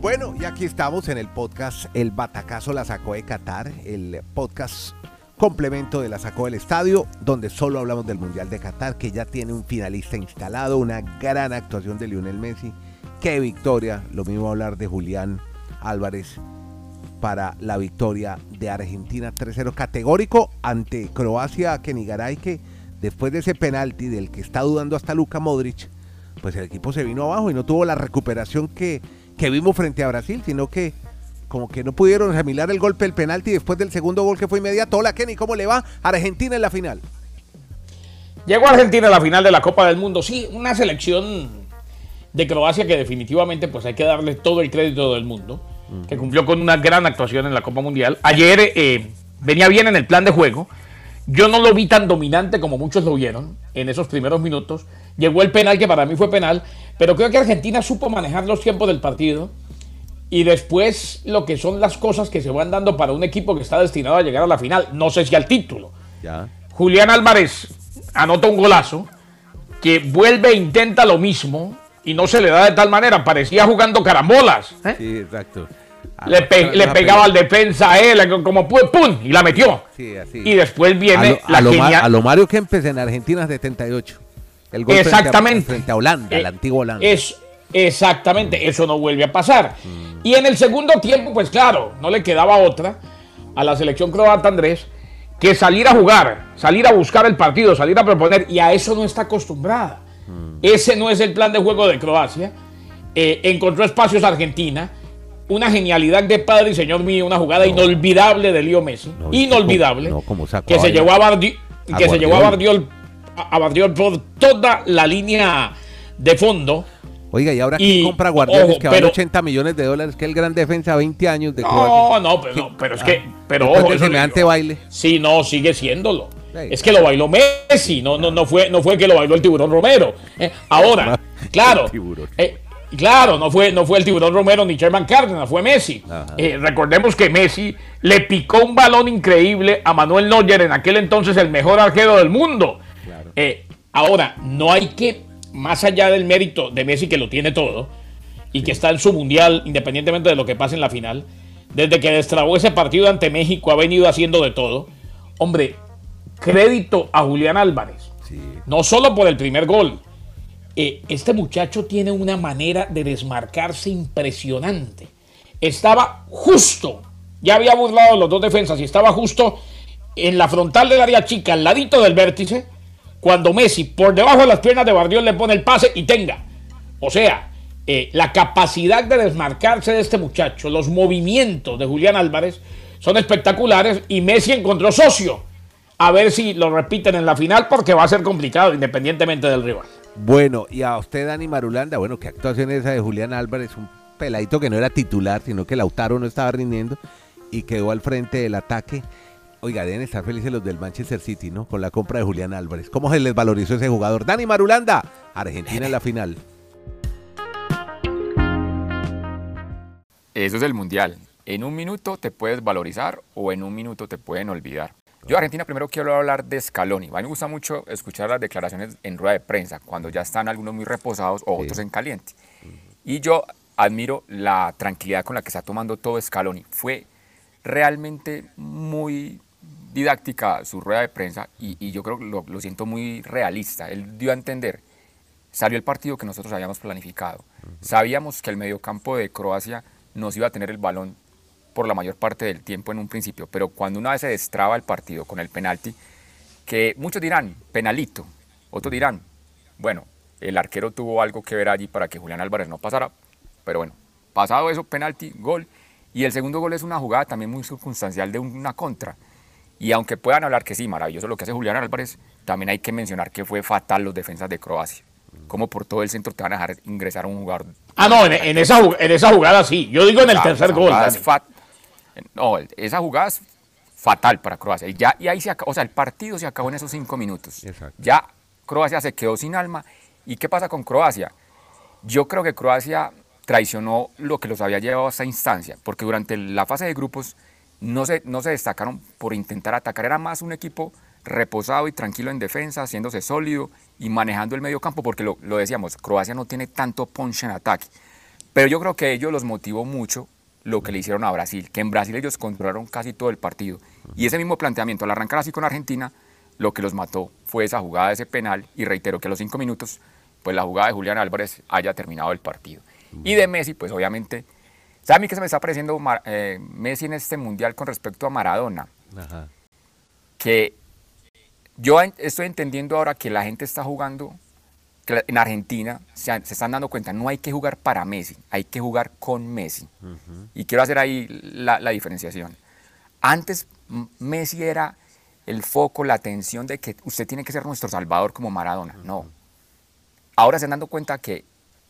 Bueno, y aquí estamos en el podcast El Batacazo la sacó de Qatar, el podcast complemento de la sacó del estadio, donde solo hablamos del Mundial de Qatar, que ya tiene un finalista instalado, una gran actuación de Lionel Messi. Qué victoria, lo mismo hablar de Julián Álvarez para la victoria de Argentina 3-0 categórico ante Croacia Kenigaray que después de ese penalti del que está dudando hasta Luka Modric, pues el equipo se vino abajo y no tuvo la recuperación que que vimos frente a Brasil, sino que como que no pudieron asimilar el golpe del penalti después del segundo gol que fue inmediato. Hola Kenny, ¿cómo le va? Argentina en la final. Llegó Argentina a la final de la Copa del Mundo. Sí, una selección de Croacia que definitivamente pues hay que darle todo el crédito del mundo, que cumplió con una gran actuación en la Copa Mundial. Ayer eh, venía bien en el plan de juego. Yo no lo vi tan dominante como muchos lo vieron en esos primeros minutos. Llegó el penal, que para mí fue penal, pero creo que Argentina supo manejar los tiempos del partido y después lo que son las cosas que se van dando para un equipo que está destinado a llegar a la final. No sé si al título. Julián Álvarez anota un golazo que vuelve e intenta lo mismo y no se le da de tal manera. Parecía jugando carambolas. ¿eh? Sí, exacto. Le, pegaba al defensa a él, como pum, y la metió. Y después viene la a lo Mario Kempes en Argentina 78. El golpe exactamente. Frente a, Holanda, el eh, antiguo Holanda. Es, exactamente, eso no vuelve a pasar. Mm. Y en el segundo tiempo, pues claro, no le quedaba otra a la selección croata Andrés que salir a jugar, salir a buscar el partido, salir a proponer, y a eso no está acostumbrada. Mm. Ese no es el plan de juego de Croacia. Eh, encontró espacios Argentina, una genialidad de padre y señor mío, una jugada inolvidable de Leo Messi, inolvidable, que se llevó a Bardi, que se llevó a Bardiol a por toda la línea de fondo. Oiga, ¿y ahora quién compra Guardiola que vale 80 millones de dólares? Que el gran defensa 20 años de No, no, pero, pero es que, ah, pero ojo. semejante baile. Sí, no, sigue siéndolo. Es que lo bailó Messi, no, no, no, fue, no fue que lo bailó el tiburón Romero. Eh, ahora, claro, eh, claro, no fue, no fue el tiburón Romero ni Sherman Cárdenas, fue Messi. Eh, recordemos que Messi le picó un balón increíble a Manuel Neuer, en aquel entonces el mejor arquero del mundo. Eh, ahora, no hay que, más allá del mérito de Messi, que lo tiene todo, y que está en su mundial, independientemente de lo que pase en la final, desde que destrabó ese partido ante México, ha venido haciendo de todo. Hombre, crédito a Julián Álvarez. No solo por el primer gol. Eh, este muchacho tiene una manera de desmarcarse impresionante. Estaba justo, ya había burlado los dos defensas y estaba justo en la frontal del área chica, al ladito del vértice, cuando Messi por debajo de las piernas de Bardiol le pone el pase y tenga. O sea, eh, la capacidad de desmarcarse de este muchacho, los movimientos de Julián Álvarez son espectaculares y Messi encontró socio. A ver si lo repiten en la final porque va a ser complicado independientemente del rival. Bueno, y a usted, Dani Marulanda, bueno, qué actuación esa de Julián Álvarez, un peladito que no era titular, sino que Lautaro no estaba rindiendo y quedó al frente del ataque. Oiga, deben estar felices los del Manchester City, ¿no? Con la compra de Julián Álvarez. ¿Cómo se les valorizó ese jugador? Dani Marulanda, Argentina en la final. Eso es el mundial. En un minuto te puedes valorizar o en un minuto te pueden olvidar. Yo, Argentina, primero quiero hablar de Scaloni. A mí me gusta mucho escuchar las declaraciones en rueda de prensa, cuando ya están algunos muy reposados o otros en caliente. Y yo admiro la tranquilidad con la que está tomando todo Scaloni. Fue realmente muy didáctica su rueda de prensa y, yo creo que lo, siento muy realista. Él dio a entender, salió el partido que nosotros habíamos planificado. Sabíamos que el mediocampo de Croacia nos iba a tener el balón por la mayor parte del tiempo en un principio, pero cuando una vez se destraba el partido con el penalti, que muchos dirán, penalito, otros dirán, bueno, el arquero tuvo algo que ver allí para que Julián Álvarez no pasara, pero bueno, pasado eso, penalti, gol, y el segundo gol es una jugada también muy circunstancial de una contra. Y aunque puedan hablar que sí, maravilloso lo que hace Julián Álvarez, también hay que mencionar que fue fatal los defensas de Croacia. Como por todo el centro te van a dejar ingresar a un jugador. Ah, no, en, esa, en esa jugada sí. Yo digo en el tercer gol. No, esa jugada es fatal para Croacia. Y, ya, y ahí se acabó, o sea, el partido se acabó en esos cinco minutos. Ya Croacia se quedó sin alma. ¿Y qué pasa con Croacia? Yo creo que Croacia traicionó lo que los había llevado a esa instancia, porque durante la fase de grupos no se, no se destacaron por intentar atacar, era más un equipo reposado y tranquilo en defensa, haciéndose sólido y manejando el medio campo, porque lo, decíamos, Croacia no tiene tanto punch en ataque. Pero yo creo que ellos los motivó mucho lo que le hicieron a Brasil, que en Brasil ellos controlaron casi todo el partido. Y ese mismo planteamiento, al arrancar así con Argentina, lo que los mató fue esa jugada ese penal y reitero que a los cinco minutos, pues la jugada de Julián Álvarez haya terminado el partido. Y de Messi, pues obviamente, ¿sabe a mí qué se me está pareciendo eh, Messi en este mundial con respecto a Maradona? Que yo estoy entendiendo ahora que la gente está jugando en Argentina se, están dando cuenta, no hay que jugar para Messi, hay que jugar con Messi. Y quiero hacer ahí la, diferenciación. Antes Messi era el foco, la atención de que usted tiene que ser nuestro salvador como Maradona. No. Ahora se están dando cuenta que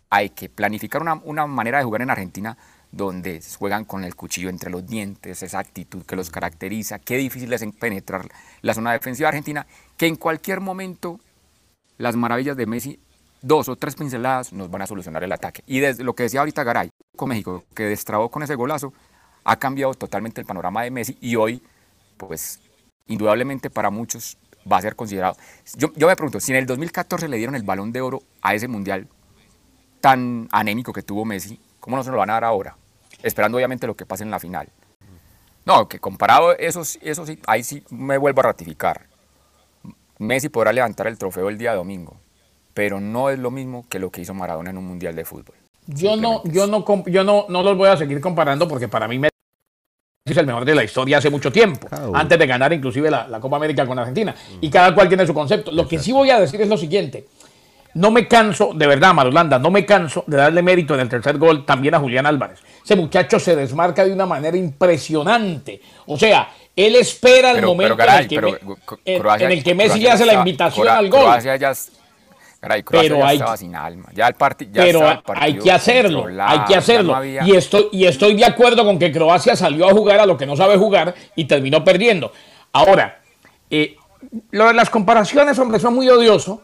hay que planificar una, una manera de jugar en Argentina donde juegan con el cuchillo entre los dientes, esa actitud que los caracteriza, qué difícil es penetrar la zona defensiva argentina, que en cualquier momento las maravillas de Messi dos o tres pinceladas nos van a solucionar el ataque. Y desde lo que decía ahorita Garay, con México, que destrabó con ese golazo, ha cambiado totalmente el panorama de Messi y hoy, pues, indudablemente para muchos va a ser considerado. Yo, yo me pregunto, si en el 2014 le dieron el balón de oro a ese mundial tan anémico que tuvo Messi, ¿cómo no se lo van a dar ahora? Esperando obviamente lo que pase en la final. No, que comparado eso, eso sí, ahí sí me vuelvo a ratificar. Messi podrá levantar el trofeo el día domingo, pero no es lo mismo que lo que hizo Maradona en un mundial de fútbol. Yo no, yo no, yo no, no los voy a seguir comparando porque para mí Messi es el mejor de la historia hace mucho tiempo, antes de ganar inclusive la, Copa América con Argentina. Y cada cual tiene su concepto. Lo que sí voy a decir es lo siguiente. No me canso, de verdad, Marolanda, no me canso de darle mérito en el tercer gol también a Julián Álvarez. Ese muchacho se desmarca de una manera impresionante. O sea, él espera el momento en, el que, Messi le hace la invitación al gol pero hay, sin alma. Ya el pero hay que hacerlo, hay que hacerlo. y, estoy, y estoy de acuerdo con que Croacia salió a jugar a lo que no sabe jugar y terminó perdiendo. Ahora, eh, las comparaciones, hombre, son muy odiosos.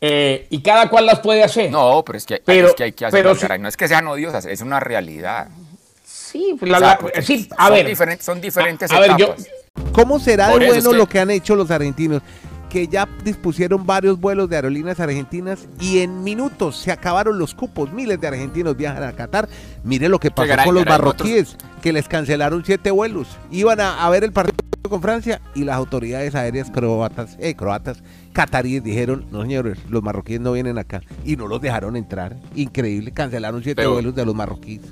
Eh, y cada cual las puede hacer. No, pero es que, es que hay que hacerlo. no es que sean odiosas, es una realidad. Sí, la, sí a son ver. Diferentes, son diferentes a, Ver, yo, ¿Cómo será de bueno lo que han hecho los argentinos? Que ya dispusieron varios vuelos de aerolíneas argentinas y en minutos se acabaron los cupos. Miles de argentinos viajan a Qatar. Mire lo que pasó con los marroquíes, que les cancelaron siete vuelos. Iban a, ver el partido con Francia y las autoridades aéreas croatas, eh, croatas, cataríes dijeron, no señores, los marroquíes no vienen acá. Y no los dejaron entrar. Increíble, cancelaron siete vuelos de los marroquíes.